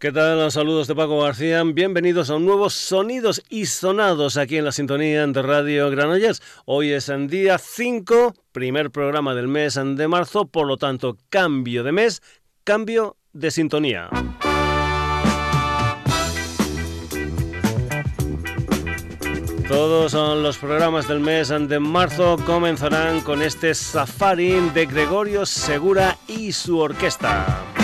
¿Qué tal? Los saludos de Paco García. Bienvenidos a un nuevo Sonidos y Sonados aquí en la sintonía de Radio Granollers. Hoy es el día 5, primer programa del mes de marzo, por lo tanto, cambio de mes, cambio de sintonía. Todos los programas del mes de marzo comenzarán con este safari de Gregorio Segura y su orquesta.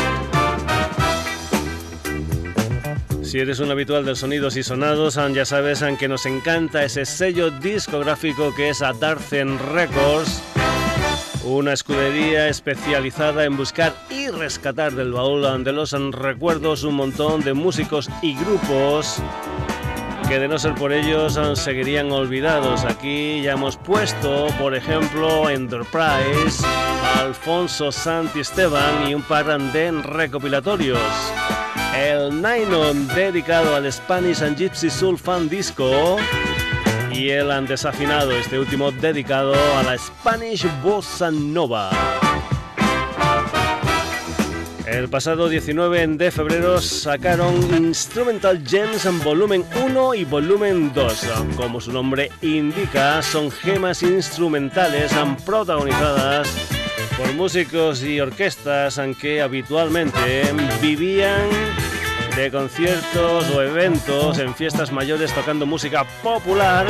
Si eres un habitual de Sonidos y Sonados, ya sabes que nos encanta ese sello discográfico que es Adarcen Records, una escudería especializada en buscar y rescatar del baúl de los recuerdos un montón de músicos y grupos que de no ser por ellos seguirían olvidados. Aquí ya hemos puesto, por ejemplo, Enterprise, Alfonso Santi Esteban y un par de recopilatorios el Nylon dedicado al Spanish and Gypsy Soul Fan Disco y el desafinado, este último dedicado a la Spanish Bossa Nova. El pasado 19 de febrero sacaron Instrumental Gems en volumen 1 y volumen 2. Como su nombre indica, son gemas instrumentales protagonizadas por músicos y orquestas que habitualmente vivían de conciertos o eventos en fiestas mayores tocando música popular,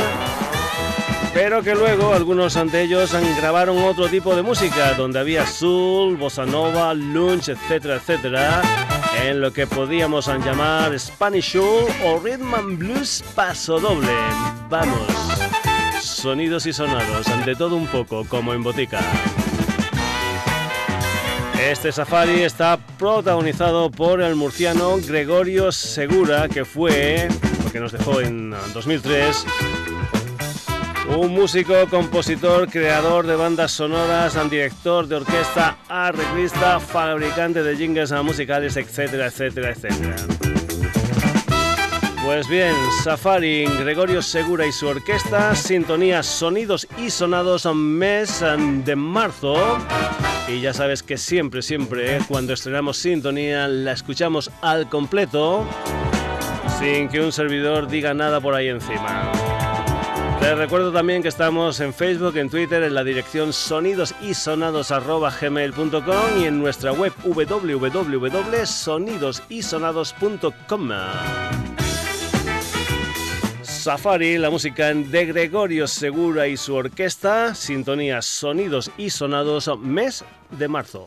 pero que luego algunos de ellos grabaron otro tipo de música, donde había soul, bossa nova, lunch, etcétera, etcétera, en lo que podíamos llamar Spanish soul o rhythm and blues paso doble. Vamos, sonidos y sonados, ante todo un poco, como en botica. Este safari está protagonizado por el murciano Gregorio Segura, que fue, porque nos dejó en 2003, un músico, compositor, creador de bandas sonoras, director de orquesta, arreglista, fabricante de jingles musicales, etcétera, etcétera, etcétera. Pues bien, Safari, Gregorio Segura y su orquesta, sintonía Sonidos y Sonados mes de marzo y ya sabes que siempre, siempre, cuando estrenamos sintonía, la escuchamos al completo, sin que un servidor diga nada por ahí encima. Te recuerdo también que estamos en Facebook, en Twitter, en la dirección sonidosisonados.gmail.com y en nuestra web www.sonidosisonados.com. Safari, la música de Gregorio Segura y su orquesta, sintonía Sonidos y Sonados, mes de marzo.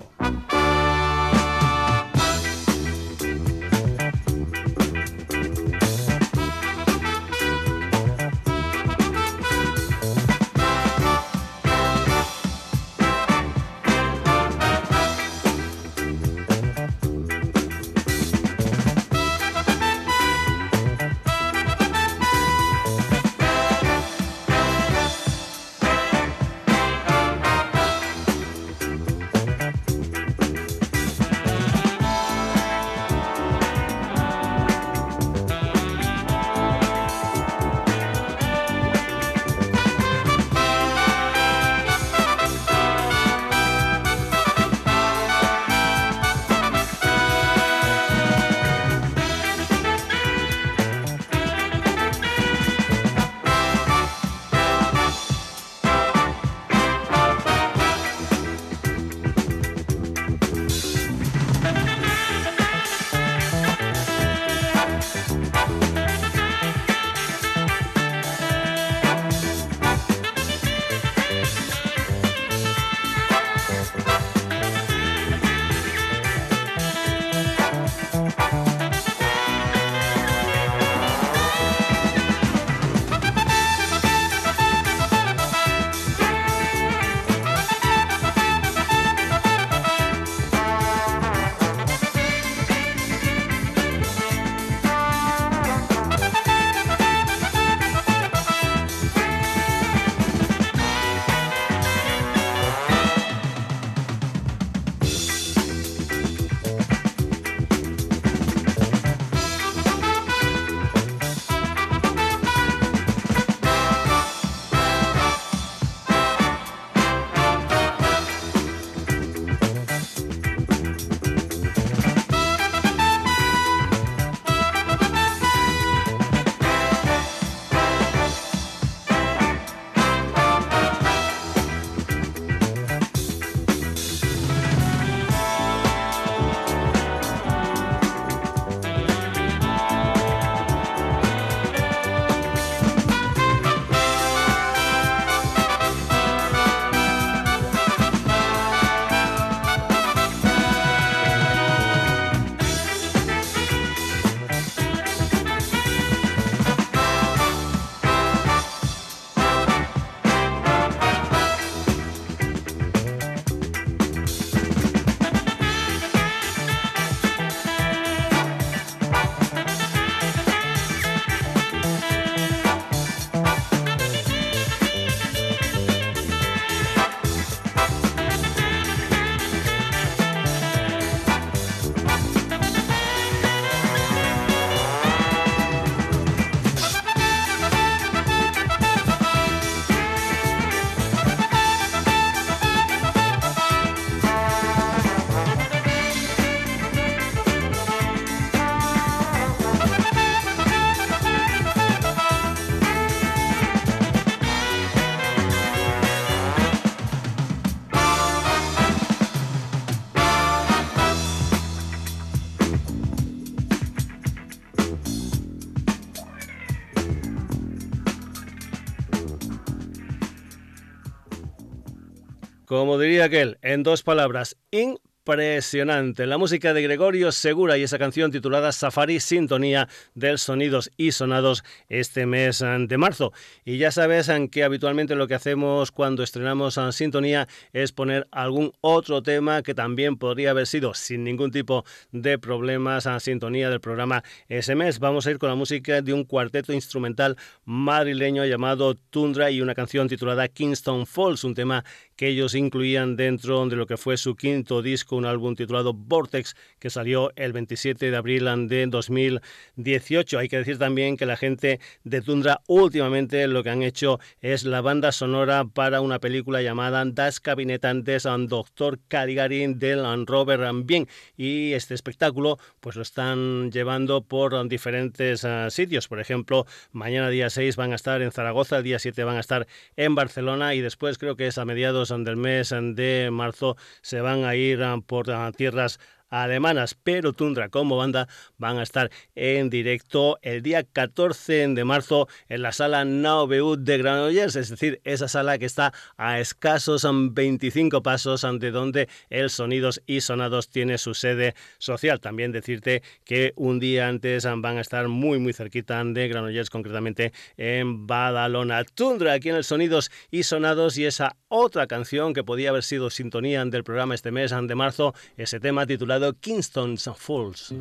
Como diría aquel, en dos palabras, in impresionante. La música de Gregorio Segura y esa canción titulada Safari Sintonía del Sonidos y Sonados este mes eh, de marzo. Y ya sabes eh, que habitualmente lo que hacemos cuando estrenamos en eh, Sintonía es poner algún otro tema que también podría haber sido sin ningún tipo de problemas en Sintonía del programa ese mes. Vamos a ir con la música de un cuarteto instrumental madrileño llamado Tundra y una canción titulada Kingston Falls, un tema que ellos incluían dentro de lo que fue su quinto disco, un álbum titulado Vortex, que salió el 27 de abril de 2018. Hay que decir también que la gente de Tundra últimamente lo que han hecho es la banda sonora para una película llamada Das Cabinetantes and Doctor Caligari del Robert Bien. Y este espectáculo pues lo están llevando por diferentes ah, sitios. Por ejemplo, mañana día 6 van a estar en Zaragoza, el día 7 van a estar en Barcelona y después creo que es a mediados del mes de marzo se van a ir ah, por ah, tierras alemanas, pero Tundra como banda van a estar en directo el día 14 de marzo en la sala Naubeut de Granollers, es decir, esa sala que está a escasos 25 pasos ante donde el Sonidos y Sonados tiene su sede social. También decirte que un día antes van a estar muy muy cerquita de Granollers, concretamente en Badalona. Tundra aquí en el Sonidos y Sonados y esa otra canción que podía haber sido sintonía del programa este mes de marzo, ese tema titulado Kingston's Falls. Stone Falls,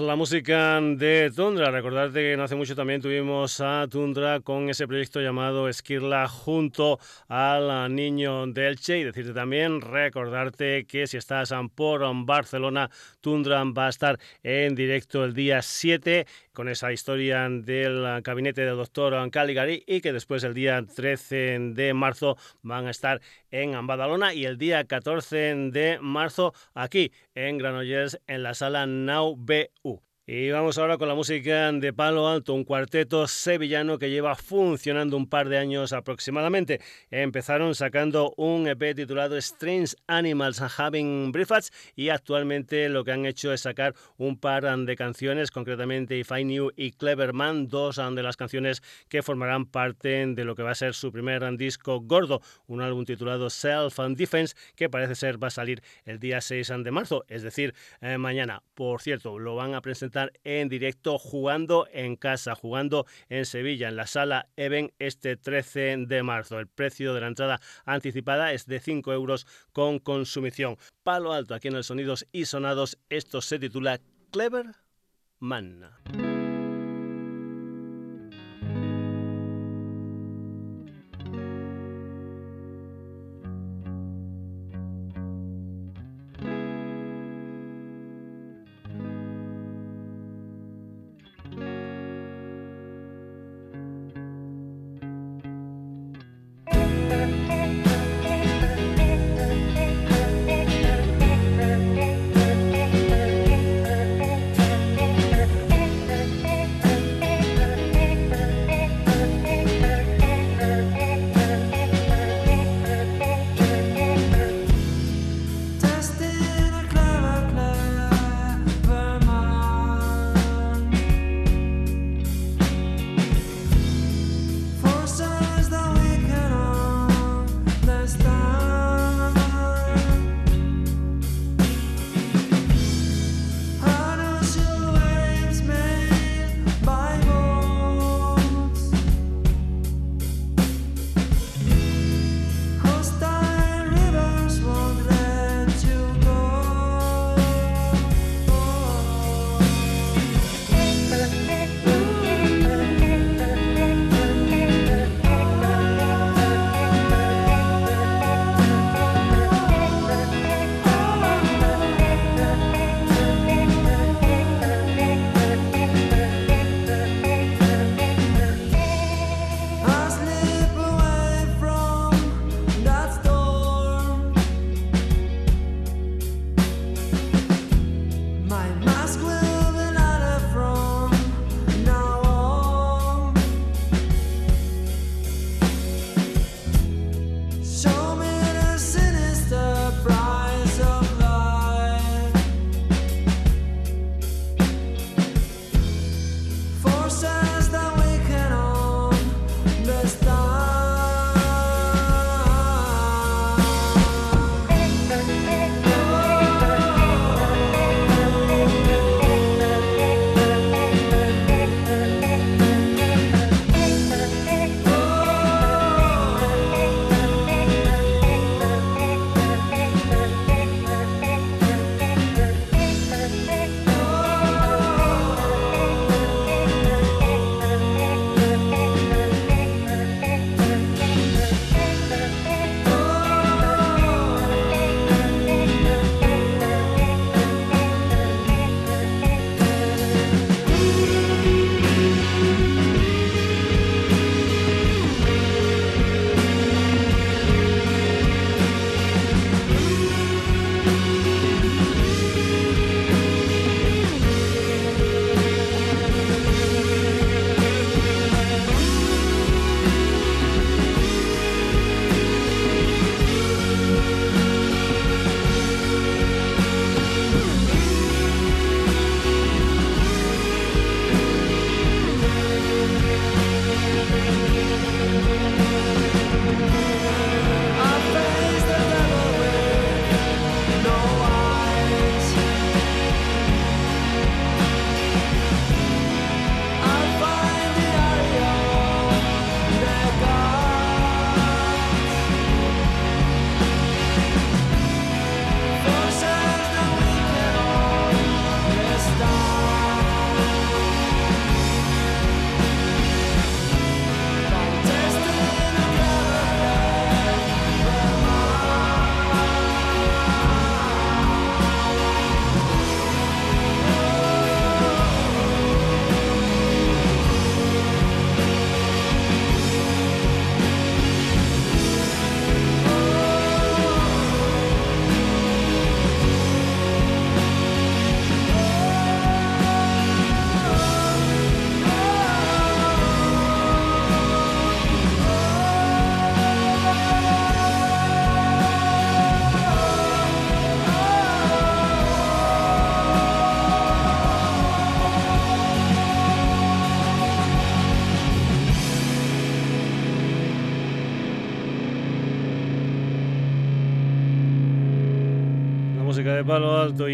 la música de Tundra. Recordarte que no hace mucho también tuvimos a Tundra con ese proyecto llamado Esquirla junto al niño del Che. Y decirte también, recordarte que si estás por Barcelona, Tundra va a estar en directo el día 7 con esa historia del gabinete del doctor Caligari y que después el día 13 de marzo van a estar en Badalona y el día 14 de marzo aquí en Granollers en la sala Now BU. Y vamos ahora con la música de Palo Alto, un cuarteto sevillano que lleva funcionando un par de años aproximadamente. Empezaron sacando un EP titulado Strange Animals Having Breakfast y actualmente lo que han hecho es sacar un par de canciones, concretamente If I Knew y Clever Man, dos de las canciones que formarán parte de lo que va a ser su primer disco gordo, un álbum titulado Self and Defense que parece ser va a salir el día 6 de marzo, es decir, eh, mañana. Por cierto, lo van a presentar en directo jugando en casa, jugando en Sevilla, en la sala Even este 13 de marzo. El precio de la entrada anticipada es de 5 euros con consumición. Palo alto aquí en el Sonidos y Sonados. Esto se titula Clever Man.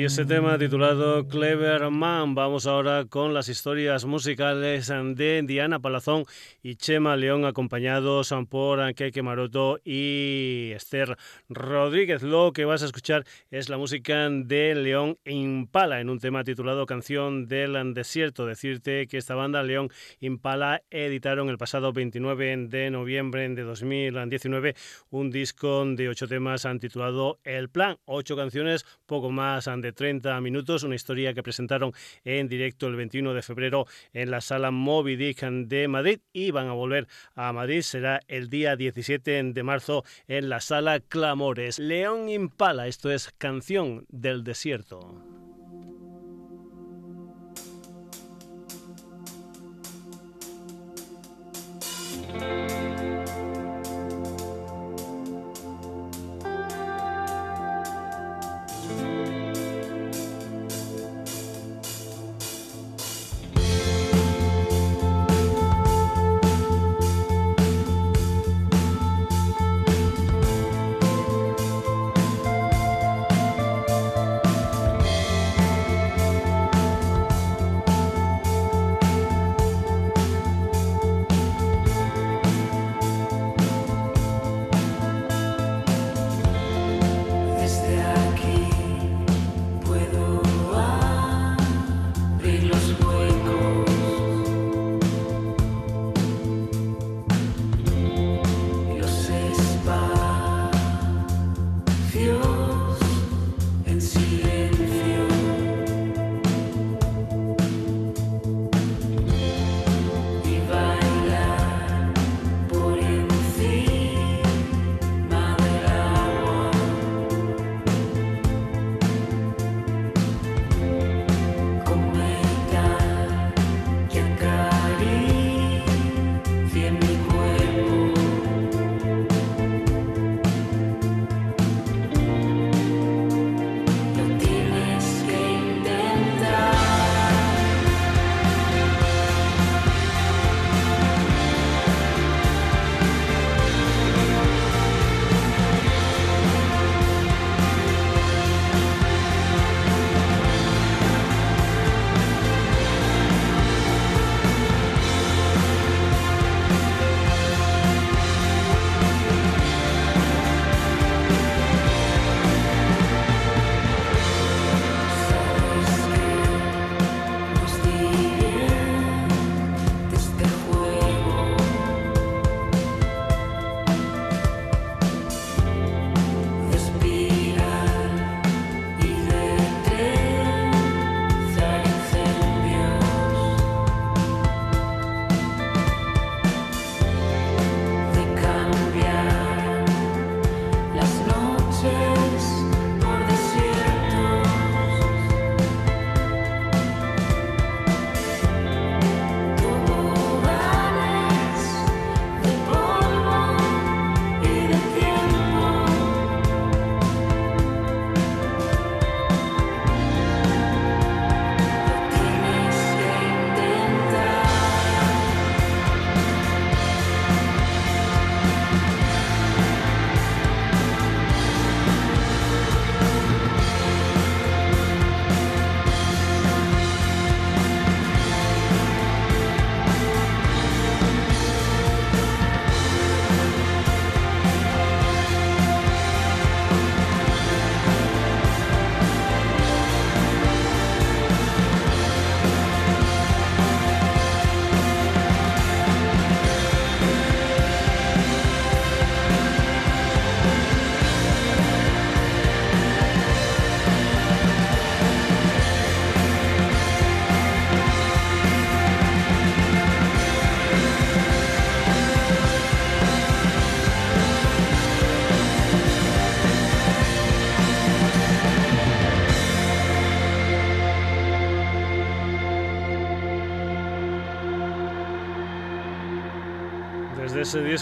Ese tema titulado Clever Man. Vamos ahora con las historias musicales de Diana Palazón y Chema León, acompañados por Keke Maroto y Esther Rodríguez. Lo que vas a escuchar es la música de León Impala en un tema titulado Canción del Desierto. Decirte que esta banda, León Impala, editaron el pasado 29 de noviembre de 2019 un disco de ocho temas titulado El Plan. Ocho canciones, poco más de 30 minutos, una historia que presentaron en directo el 21 de febrero en la sala Moby Dick de Madrid y van a volver a Madrid. Será el día 17 de marzo en la sala Clamores. León Impala, esto es Canción del Desierto.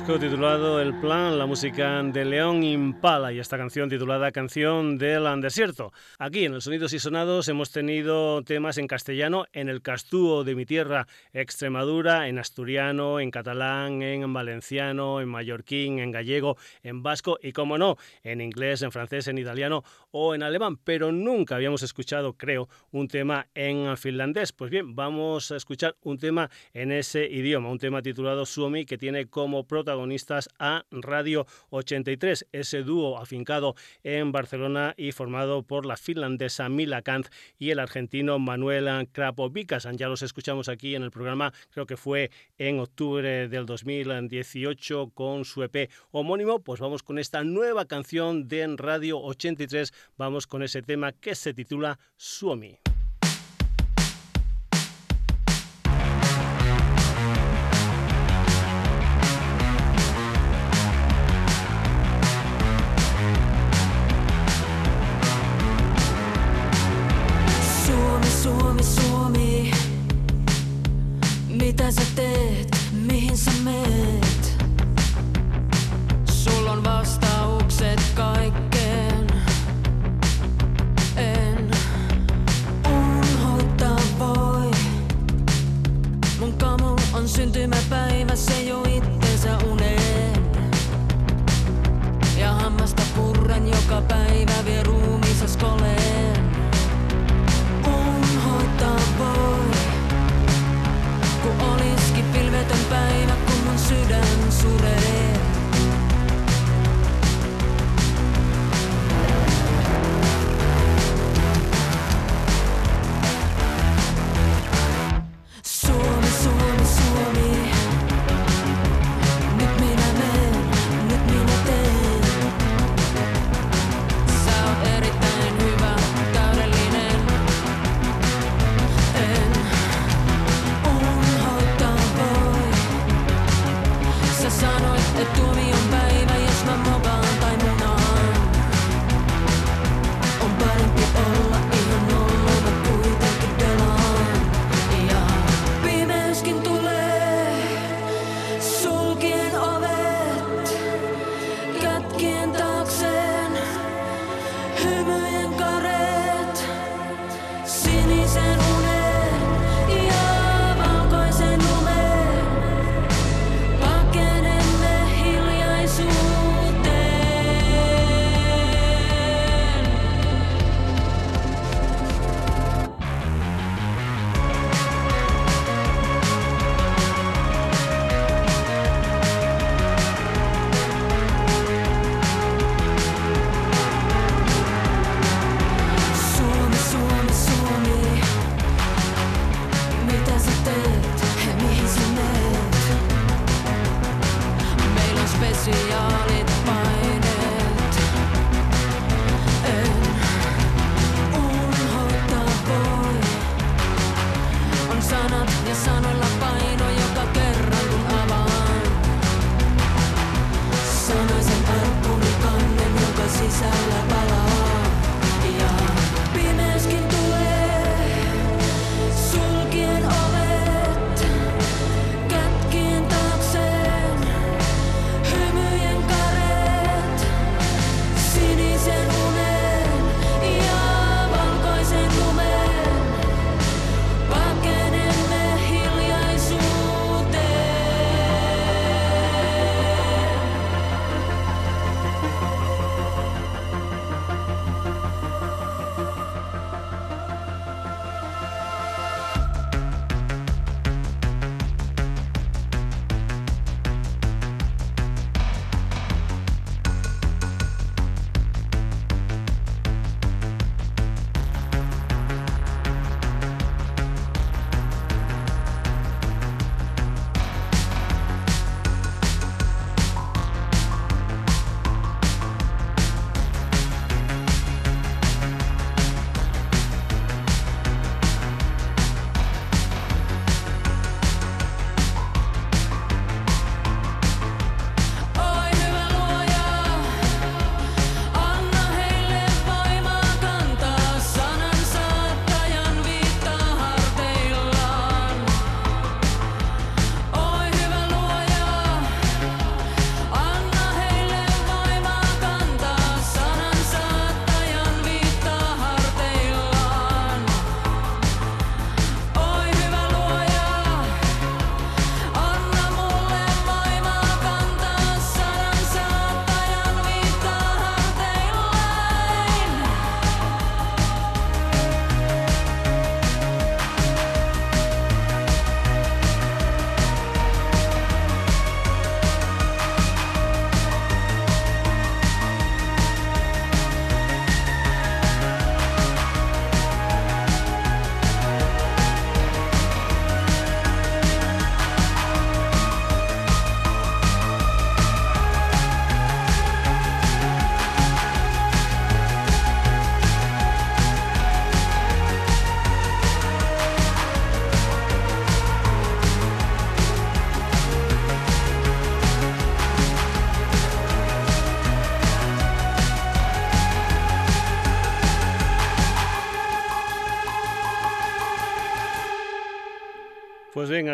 Disco titulado El Plan, la música de León Impala y esta canción titulada Canción del Desierto. Aquí en el Sonidos y Sonados hemos tenido temas en castellano, en el Castúo de mi tierra, Extremadura, en asturiano, en catalán, en valenciano, en mallorquín, en gallego, en vasco y, como no, en inglés, en francés, en italiano o en alemán, pero nunca habíamos escuchado, creo, un tema en finlandés. Pues bien, vamos a escuchar un tema en ese idioma, un tema titulado Suomi que tiene como protagonistas a Radio 83, ese dúo afincado en Barcelona y formado por la finlandesa Mila Kant y el argentino Manuel Krapovicas. Ya los escuchamos aquí en el programa, creo que fue en octubre del 2018 con su EP homónimo. Pues vamos con esta nueva canción de Radio 83, vamos con ese tema que se titula Suomi.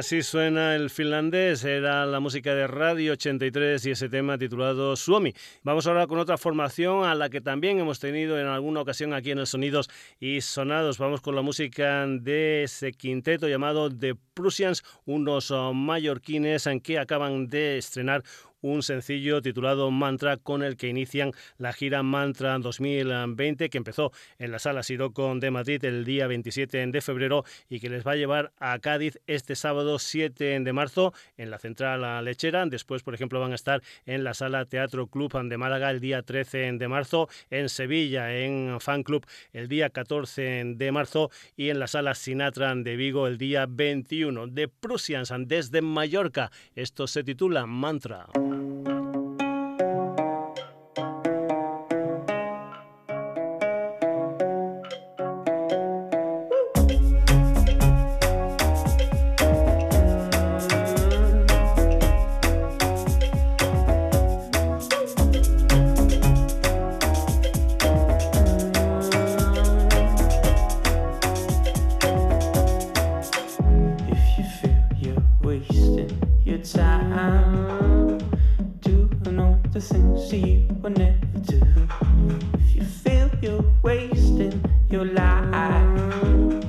Así suena el finlandés, era la música de Radio 83 y ese tema titulado Suomi. Vamos ahora con otra formación a la que también hemos tenido en alguna ocasión aquí en el Sonidos y Sonados. Vamos con la música de ese quinteto llamado The Prussians, unos mallorquines en que acaban de estrenar un sencillo titulado Mantra con el que inician la gira Mantra 2020 que empezó en la sala Siroco de Madrid el día 27 de febrero y que les va a llevar a Cádiz este sábado 7 de marzo en la central lechera. Después, por ejemplo, van a estar en la sala Teatro Club de Málaga el día 13 de marzo, en Sevilla en Fan Club el día 14 de marzo y en la sala Sinatra de Vigo el día 21 de Prussians desde Mallorca. Esto se titula Mantra. to you or never to. If you feel you're wasting your life,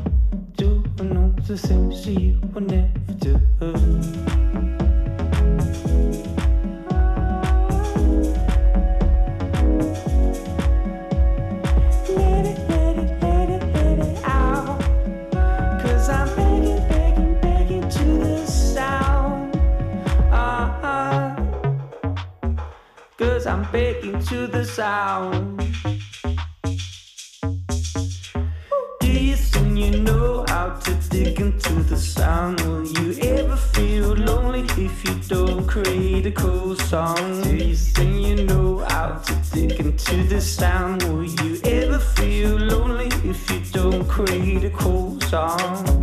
do or no the same to you or never do. I'm baking to the sound. Do you and you know how to dig into the sound. Will you ever feel lonely if you don't create a cool song? Do you and you know how to dig into the sound. Will you ever feel lonely if you don't create a cool song?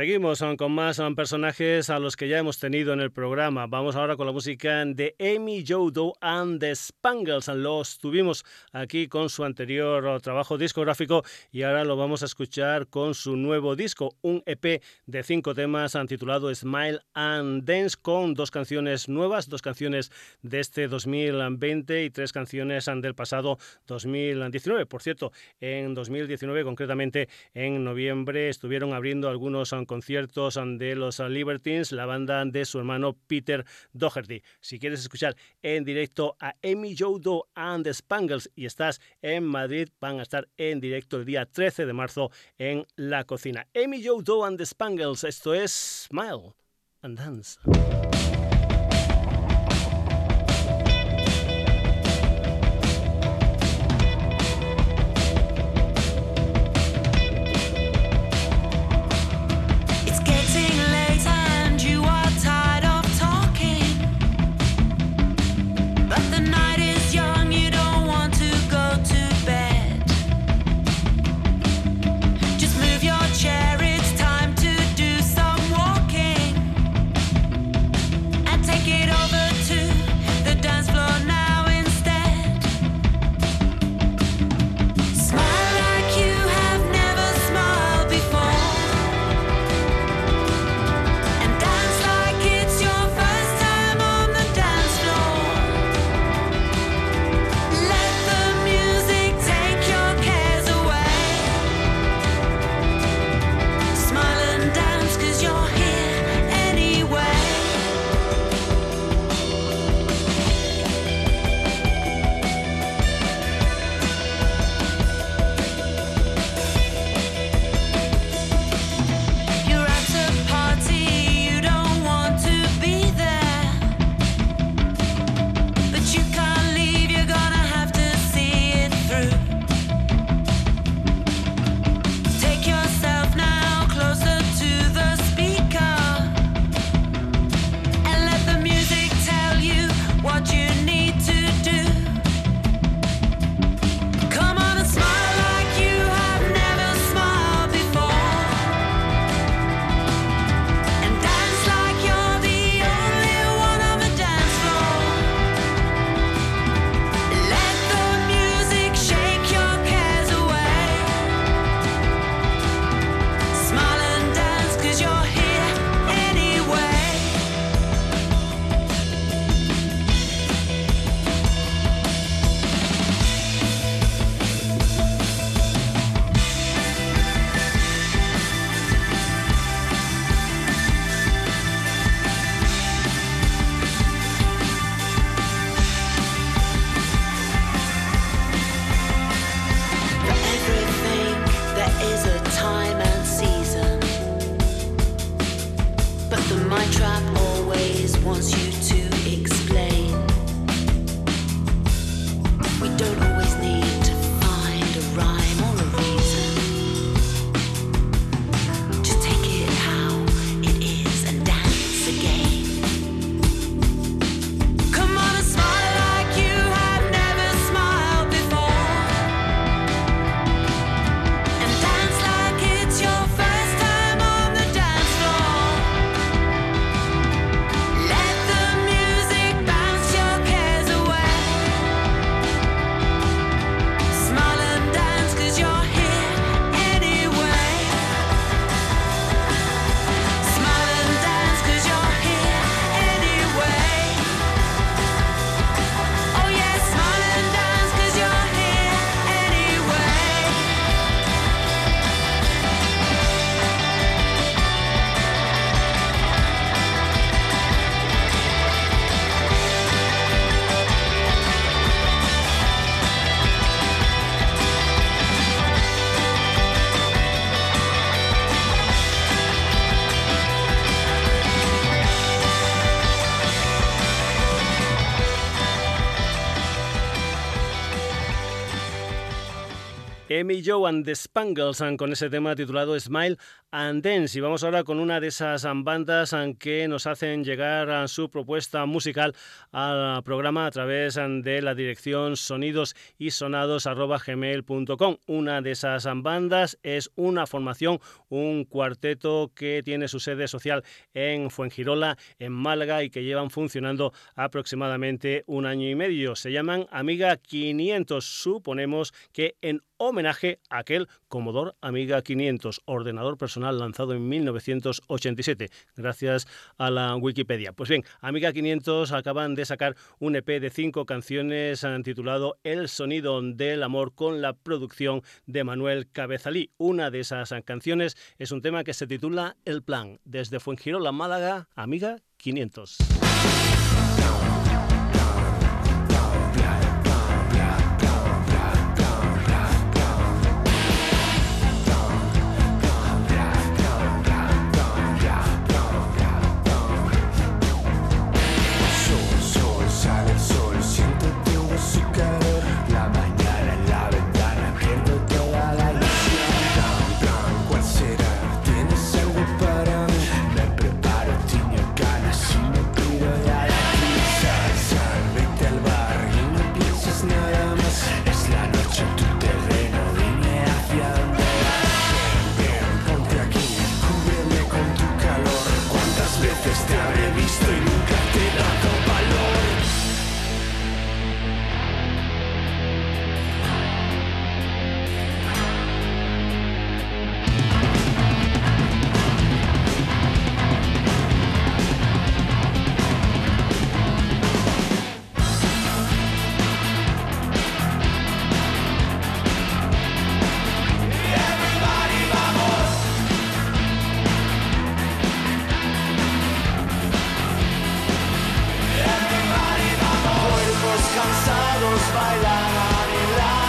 Seguimos con más personajes a los que ya hemos tenido en el programa. Vamos ahora con la música de Amy Jodo and the Spangles. Los tuvimos aquí con su anterior trabajo discográfico y ahora lo vamos a escuchar con su nuevo disco, un EP de cinco temas titulado Smile and Dance con dos canciones nuevas, dos canciones de este 2020 y tres canciones del pasado 2019. Por cierto, en 2019, concretamente en noviembre, estuvieron abriendo algunos conciertos de los Libertines, la banda de su hermano Peter Doherty. Si quieres escuchar en directo a Amy Jodo and the Spangles y estás en Madrid, van a estar en directo el día 13 de marzo en La Cocina. Amy Jodo and the Spangles, esto es Smile and Dance. Amy Joe and the Spangles con ese tema titulado Smile and Dance. Y vamos ahora con una de esas bandas que nos hacen llegar su propuesta musical al programa a través de la dirección sonidos y. Una de esas bandas es una formación, un cuarteto que tiene su sede social en Fuengirola, en Málaga y que llevan funcionando aproximadamente un año y medio. Se llaman Amiga 500. Suponemos que en homenaje a aquel Commodore Amiga 500, ordenador personal lanzado en 1987, gracias a la Wikipedia. Pues bien, Amiga 500 acaban de sacar un EP de cinco canciones titulado El sonido del amor con la producción de Manuel Cabezalí. Una de esas canciones es un tema que se titula El Plan, desde Fuengirola, Málaga, Amiga 500. bailaban y la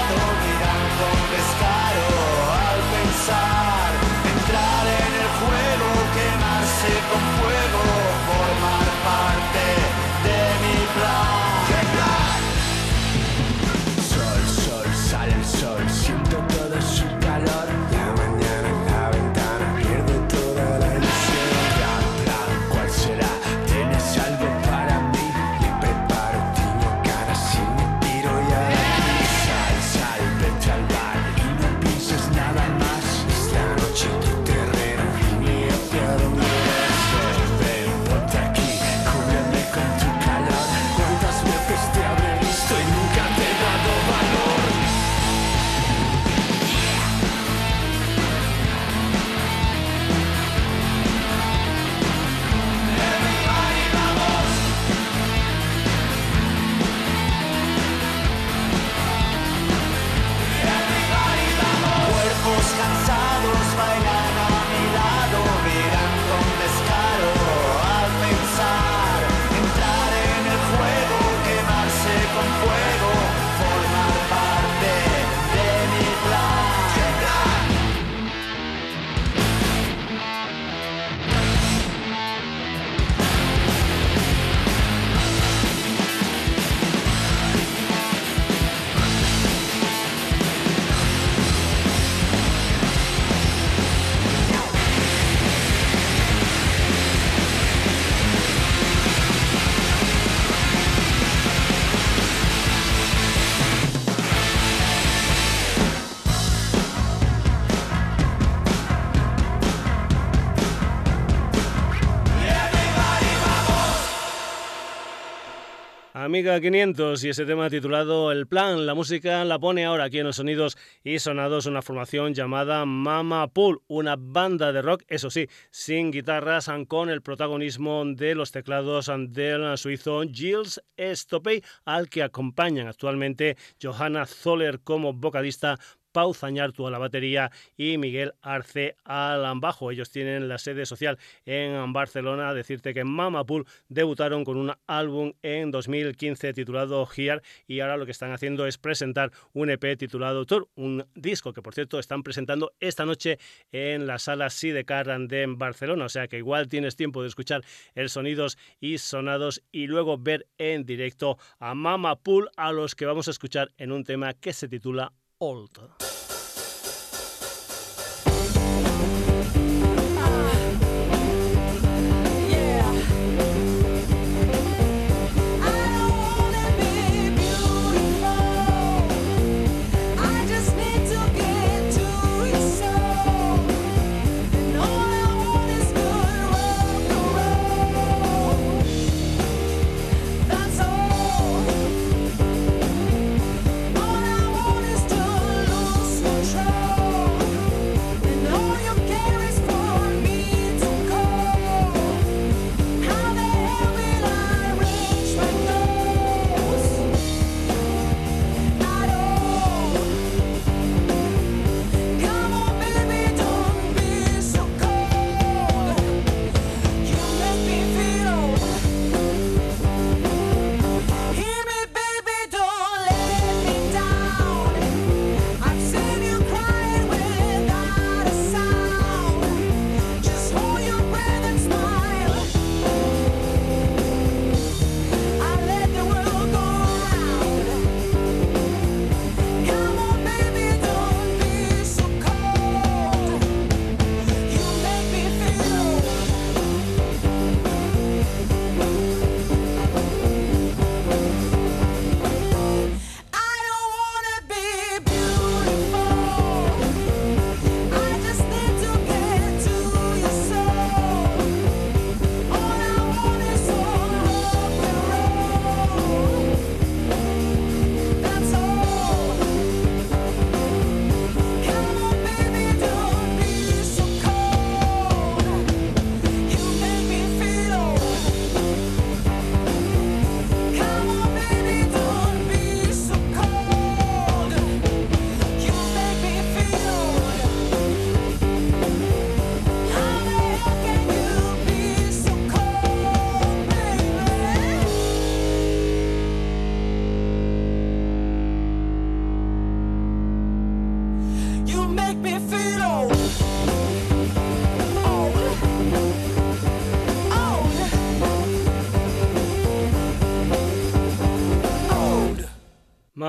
Amiga 500 y ese tema titulado El Plan. La música la pone ahora aquí en los sonidos y sonados una formación llamada Mama Pool, una banda de rock, eso sí, sin guitarras, con el protagonismo de los teclados del suizo Gilles Stopey, al que acompañan actualmente Johanna Zoller como vocalista, Pau Zañartu a la batería y Miguel Arce al bajo. Ellos tienen la sede social en Barcelona. Decirte que Mamapool debutaron con un álbum en 2015 titulado Here y ahora lo que están haciendo es presentar un EP titulado Tour, un disco que por cierto están presentando esta noche en la sala Sidecar de Barcelona. O sea que igual tienes tiempo de escuchar el sonidos y sonados y luego ver en directo a Mama Pool a los que vamos a escuchar en un tema que se titula old.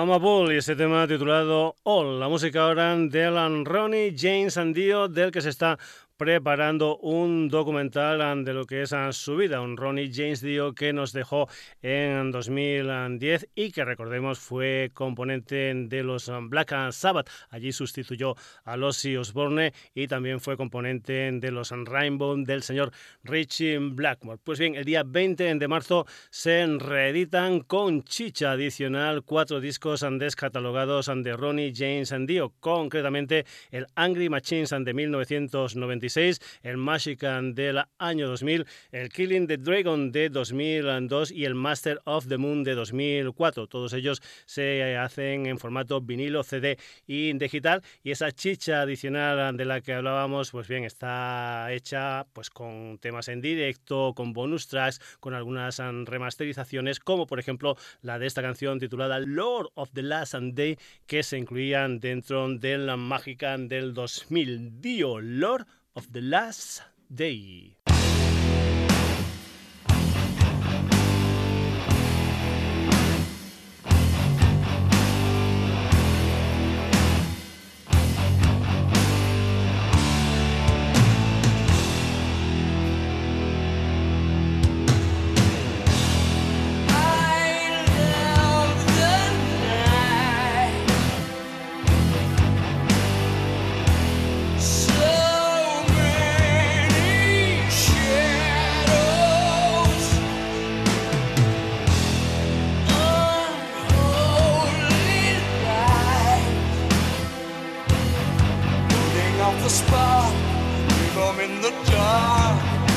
Mama Bull y este tema titulado All, la música ahora de Alan Ronnie James Dio, del que se está preparando un documental de lo que es su vida, un Ronnie James Dio que nos dejó en 2010 y que recordemos fue componente de los Black Sabbath. Allí sustituyó a Ozzy Osbourne y también fue componente de los Rainbow del señor Richie Blackmore. Pues bien, el día 20 de marzo se reeditan con chicha adicional cuatro discos descatalogados de Ronnie James Dio, concretamente el Angry Machines de 1996 el Magican del año 2000, el Killing the Dragon de 2002 y el Master of the Moon de 2004. Todos ellos se hacen en formato vinilo, CD y digital y esa chicha adicional de la que hablábamos, pues bien, está hecha pues con temas en directo, con bonus tracks, con algunas remasterizaciones, como por ejemplo la de esta canción titulada Lord of the Last Day, que se incluían dentro del Magican del 2000. Dio Lord of the last day. off the spot, leave them in the dark.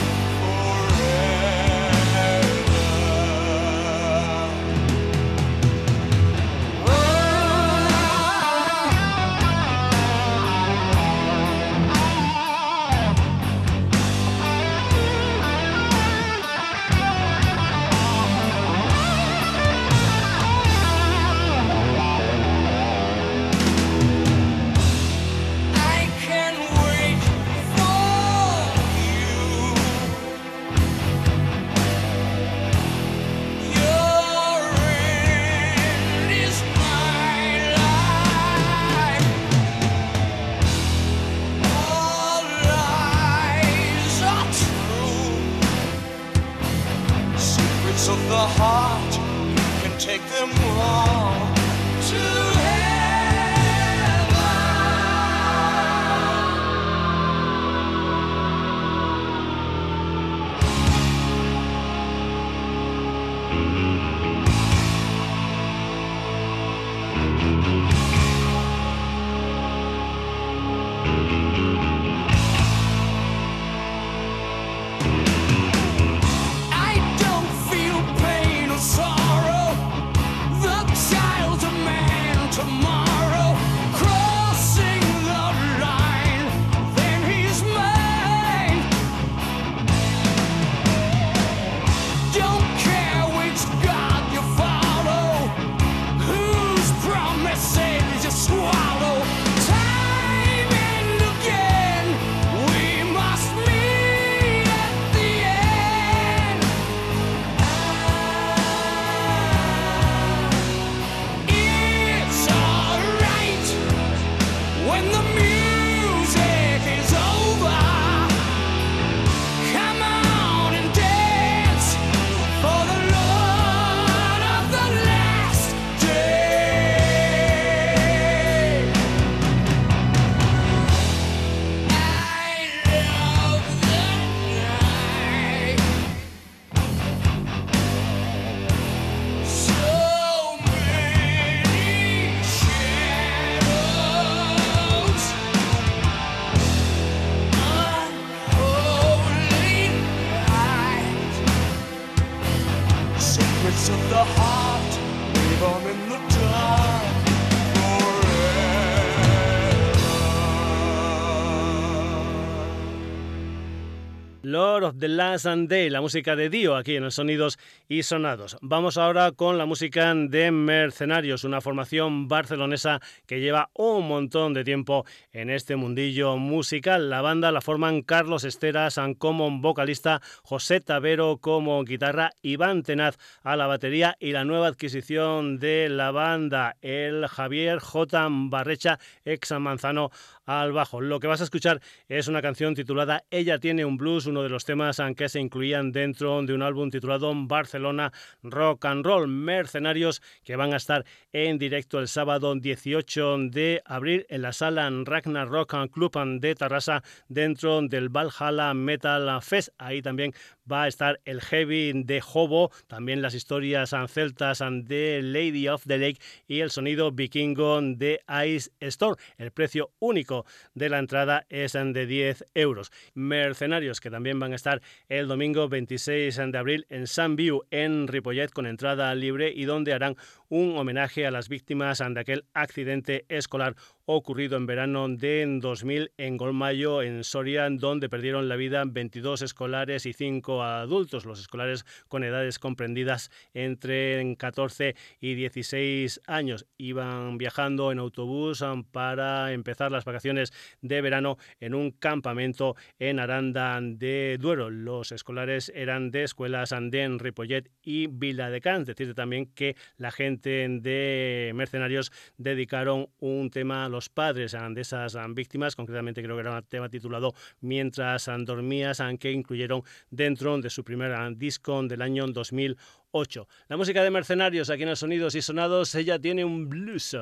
Of the Last Day, la música de Dio aquí en los Sonidos y Sonados. Vamos ahora con la música de Mercenarios, una formación barcelonesa que lleva un montón de tiempo en este mundillo musical. La banda la forman Carlos Esteras como vocalista, José Tavero como guitarra, Iván Tenaz a la batería y la nueva adquisición de la banda, el Javier J. Barrecha, ex Manzano al bajo. Lo que vas a escuchar es una canción titulada Ella tiene un blues, uno de los temas que se incluían dentro de un álbum titulado Barcelona Rock and Roll Mercenarios que van a estar en directo el sábado 18 de abril en la sala Ragnar Rock Club de Tarrasa dentro del Valhalla Metal Fest. Ahí también va a estar el Heavy de Hobo, también las historias celtas de Lady of the Lake y el sonido vikingo de Ice Storm. El precio único de la entrada es de 10 euros. Mercenarios que también van a estar el domingo 26 de abril en Sun View en Ripollet con entrada libre y donde harán un homenaje a las víctimas de aquel accidente escolar ocurrido en verano de 2000 en Golmayo, en Soria, donde perdieron la vida 22 escolares y 5 adultos, los escolares con edades comprendidas entre 14 y 16 años. Iban viajando en autobús um, para empezar las vacaciones de verano en un campamento en Aranda de Duero. Los escolares eran de escuelas de Ripollet y Viladecans. Decirte también que la gente de Mercenarios dedicaron un tema los padres de esas víctimas, concretamente creo que era un tema titulado Mientras dormías, que incluyeron dentro de su primer disco del año 2008. La música de Mercenarios aquí en los Sonidos y Sonados, ella tiene un blues.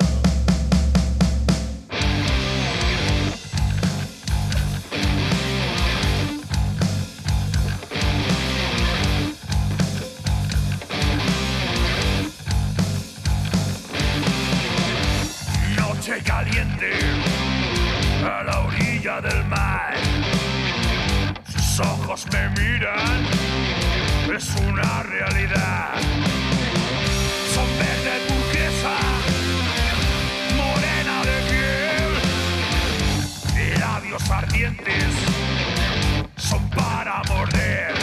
A la orilla del mar. Sus ojos me miran, es una realidad. Son verde turquesa, morena de piel, labios ardientes, son para morder.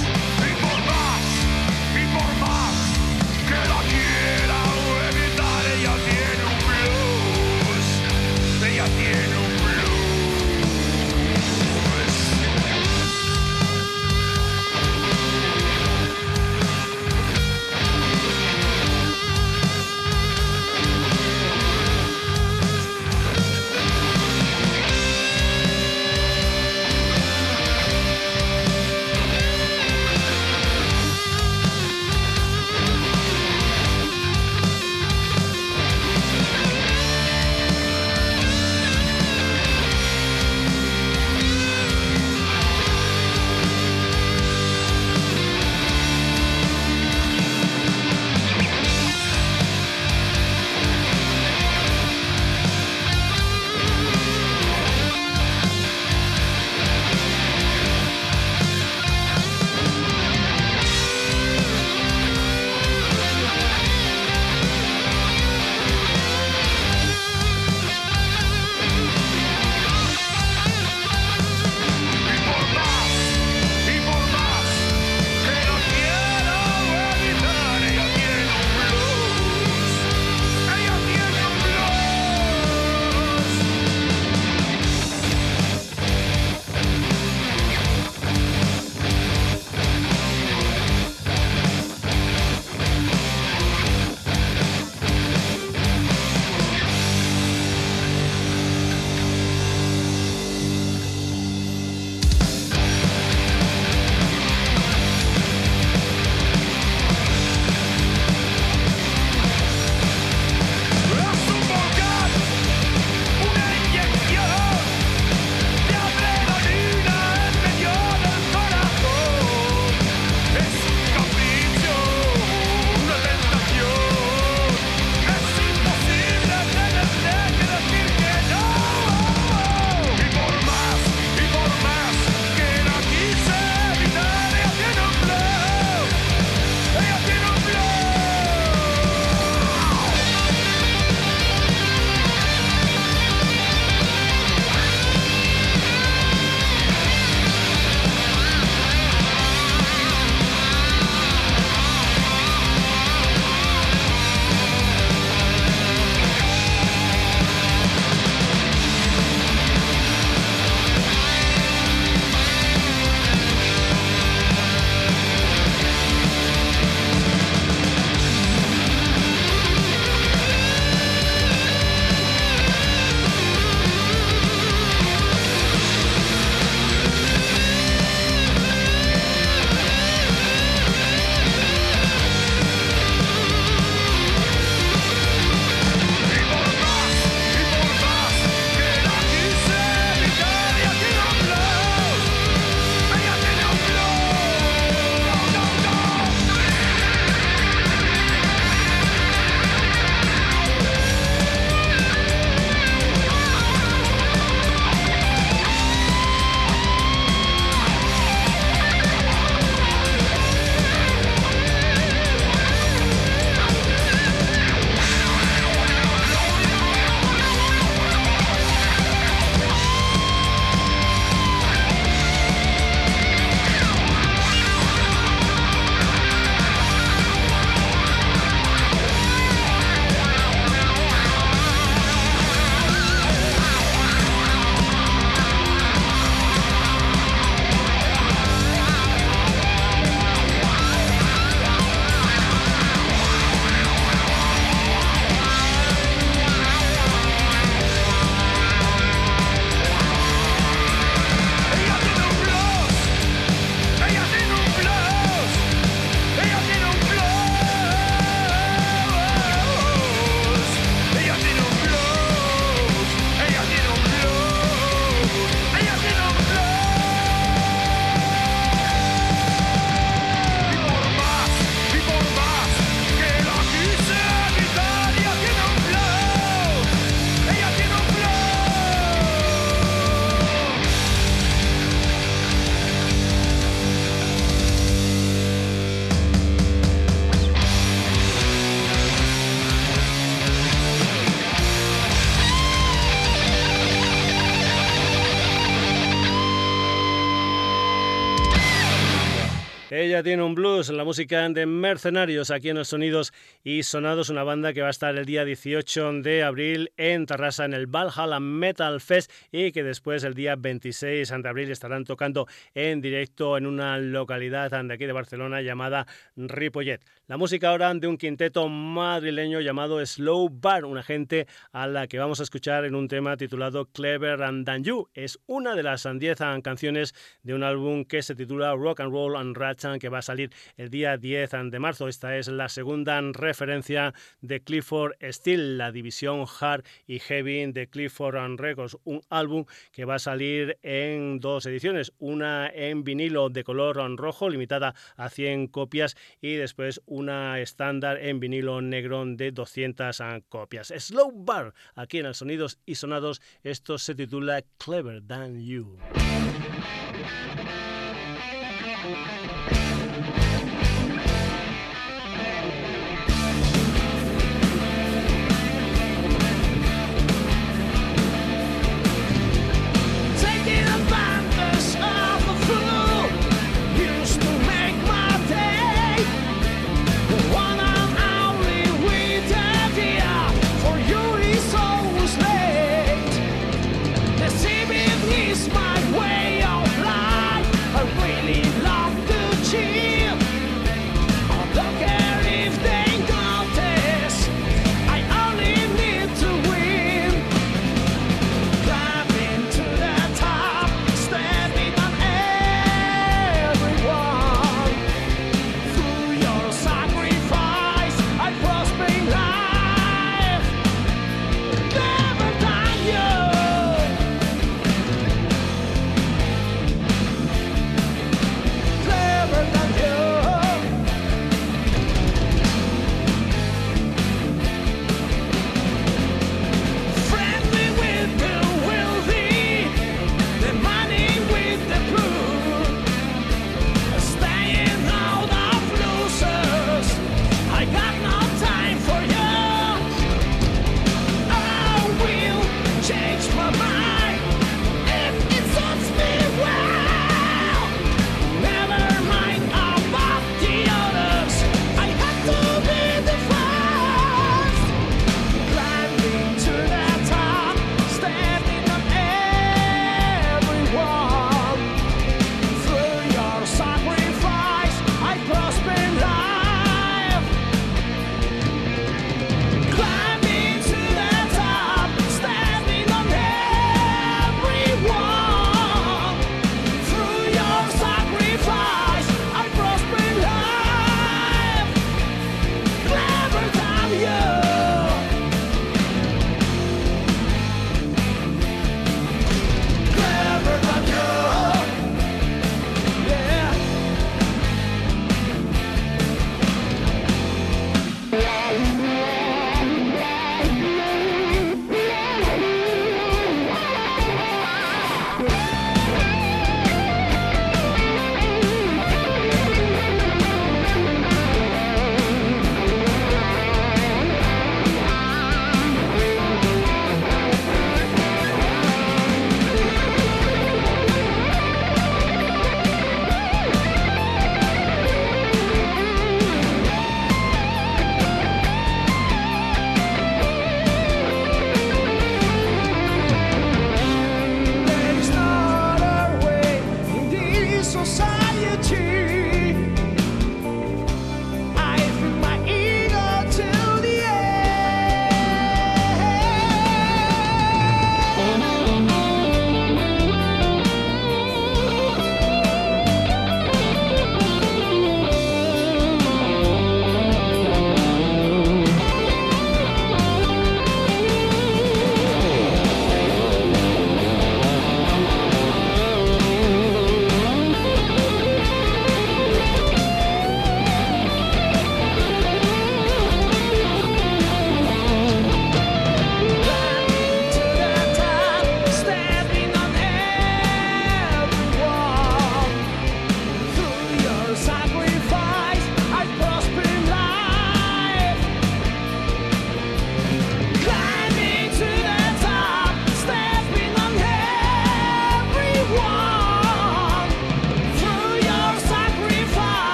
Tiene un blues, la música de Mercenarios aquí en los Sonidos y Sonados, una banda que va a estar el día 18 de abril en Terrassa en el Valhalla Metal Fest y que después el día 26 de abril estarán tocando en directo en una localidad de aquí de Barcelona llamada Ripollet. La música ahora de un quinteto madrileño llamado Slow Bar, una gente a la que vamos a escuchar en un tema titulado Clever and Than You. Es una de las 10 canciones de un álbum que se titula Rock and Roll and Rat que va a salir el día 10 de marzo. Esta es la segunda referencia de Clifford Steel, la división hard y heavy de Clifford Records, un álbum que va a salir en dos ediciones, una en vinilo de color rojo limitada a 100 copias y después una estándar en vinilo negro de 200 copias. Slow Bar, aquí en el Sonidos y Sonados, esto se titula Clever Than You.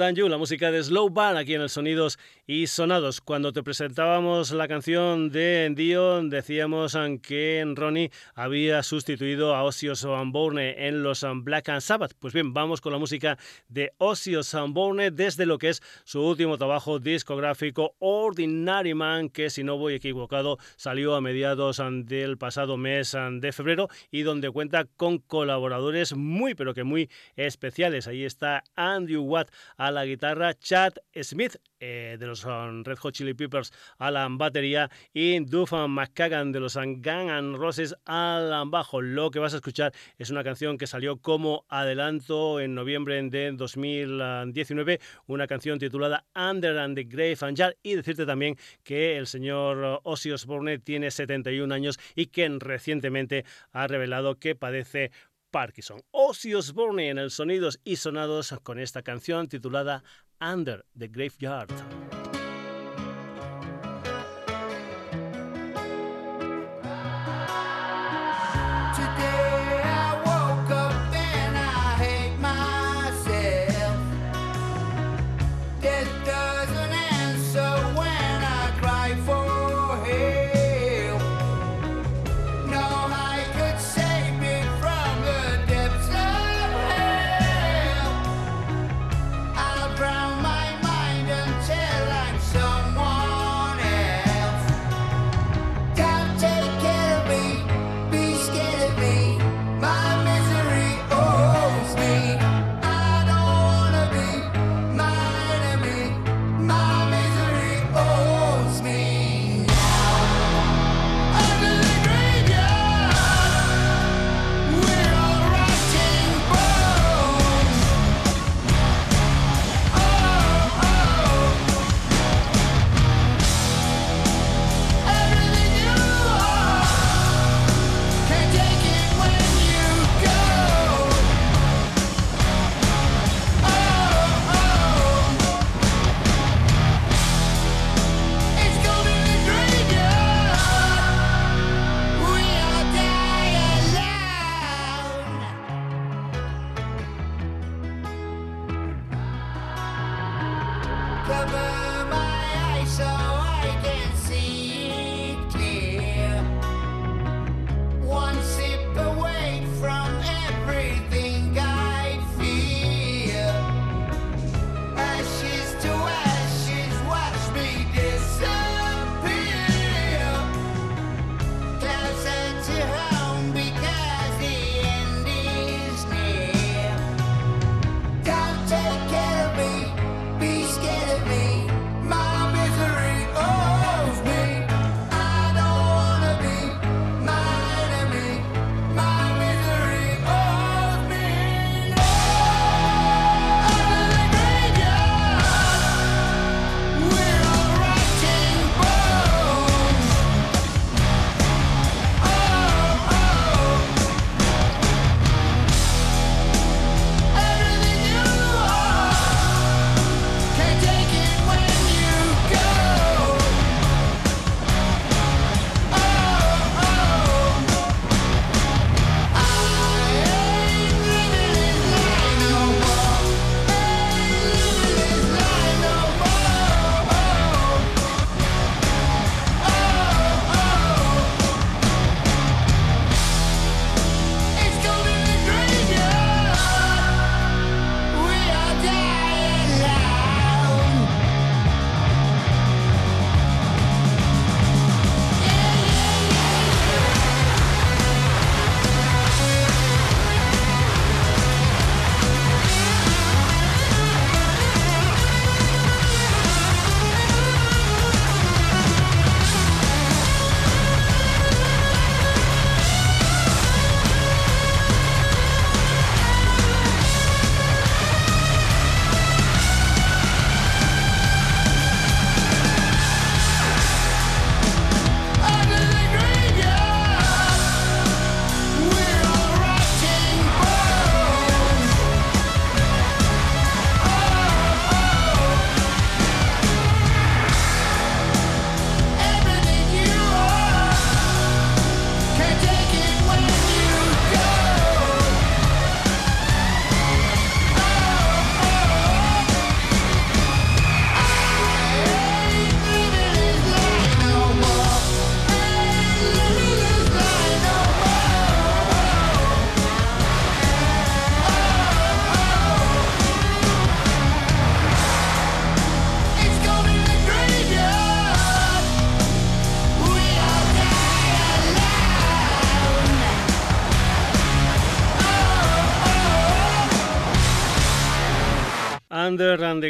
Than You, la música de Slow Band aquí en el Sonidos y Sonados. Cuando te presentábamos la canción de Dio, decíamos que Ronnie había sustituido a Ozzy Osbourne en los Black and Sabbath. Pues bien, vamos con la música de Ozzy Osbourne desde lo que es su último trabajo discográfico Ordinary Man, que si no voy equivocado salió a mediados del pasado mes de febrero y donde cuenta con colaboradores muy pero que muy especiales. Ahí está Andrew Watt a la guitarra, Chad Smith eh, de los um, Red Hot Chili Peppers a la batería y Duff McKagan de los Gang and Roses al bajo. Lo que vas a escuchar es una canción que salió como adelanto en noviembre de 2019, una canción titulada Under and the Grave and Yard y decirte también que el señor Ozzy Osbourne tiene 71 años y que recientemente ha revelado que padece Parkinson. Ozzy Osbourne en el Sonidos y Sonados con esta canción titulada Under the Graveyard.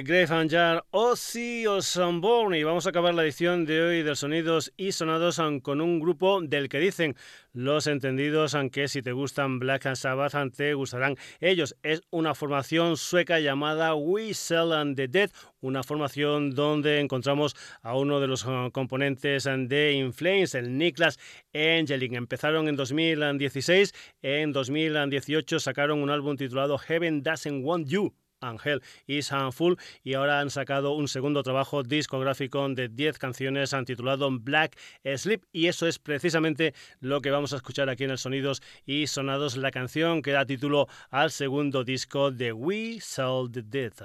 The Grave Jar, Ozzy Osbourne. Y vamos a acabar la edición de hoy de Sonidos y Sonados con un grupo del que dicen los entendidos, aunque si te gustan Black Sabbath, te gustarán ellos. Es una formación sueca llamada We Sell and the Dead, una formación donde encontramos a uno de los uh, componentes de Inflames, el Niklas Angelin. Empezaron en 2016, en 2018 sacaron un álbum titulado Heaven Doesn't Want You Angel is Full y ahora han sacado un segundo trabajo discográfico de 10 canciones titulado Black Sleep y eso es precisamente lo que vamos a escuchar aquí en el Sonidos y Sonados, la canción que da título al segundo disco de We Sold the Death.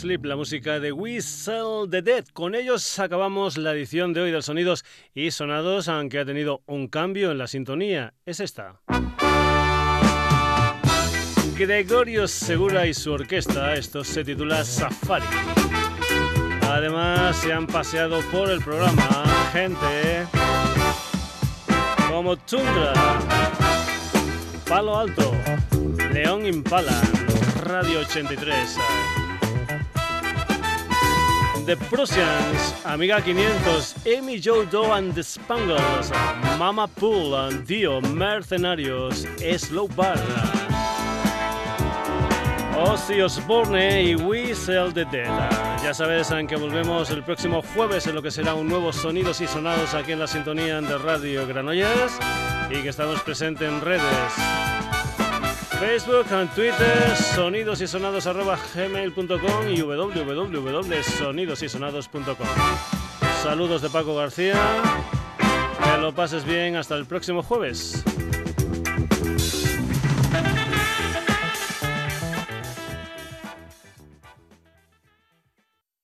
Sleep, la música de We the Dead. Con ellos acabamos la edición de hoy de Sonidos y Sonados, aunque ha tenido un cambio en la sintonía. Es esta. Gregorio Segura y su orquesta, esto se titula Safari. Además, se han paseado por el programa gente como Tundra, Palo Alto, León Impala, Radio 83. The Prussians, Amiga 500, Amy Joe Doe and the Spangles, Mama Pool, Dio, Mercenarios, Slow Bar, Ozzy Osbourne y We Sell the Dead. Ya sabes en que volvemos el próximo jueves en lo que será un nuevo Sonidos y Sonados aquí en la sintonía de Radio Granollers y que estamos presentes en redes. Facebook, Twitter, sonidosysonados.gmail.com y www.sonidosysonados.com. Saludos de Paco García. Que lo pases bien hasta el próximo jueves.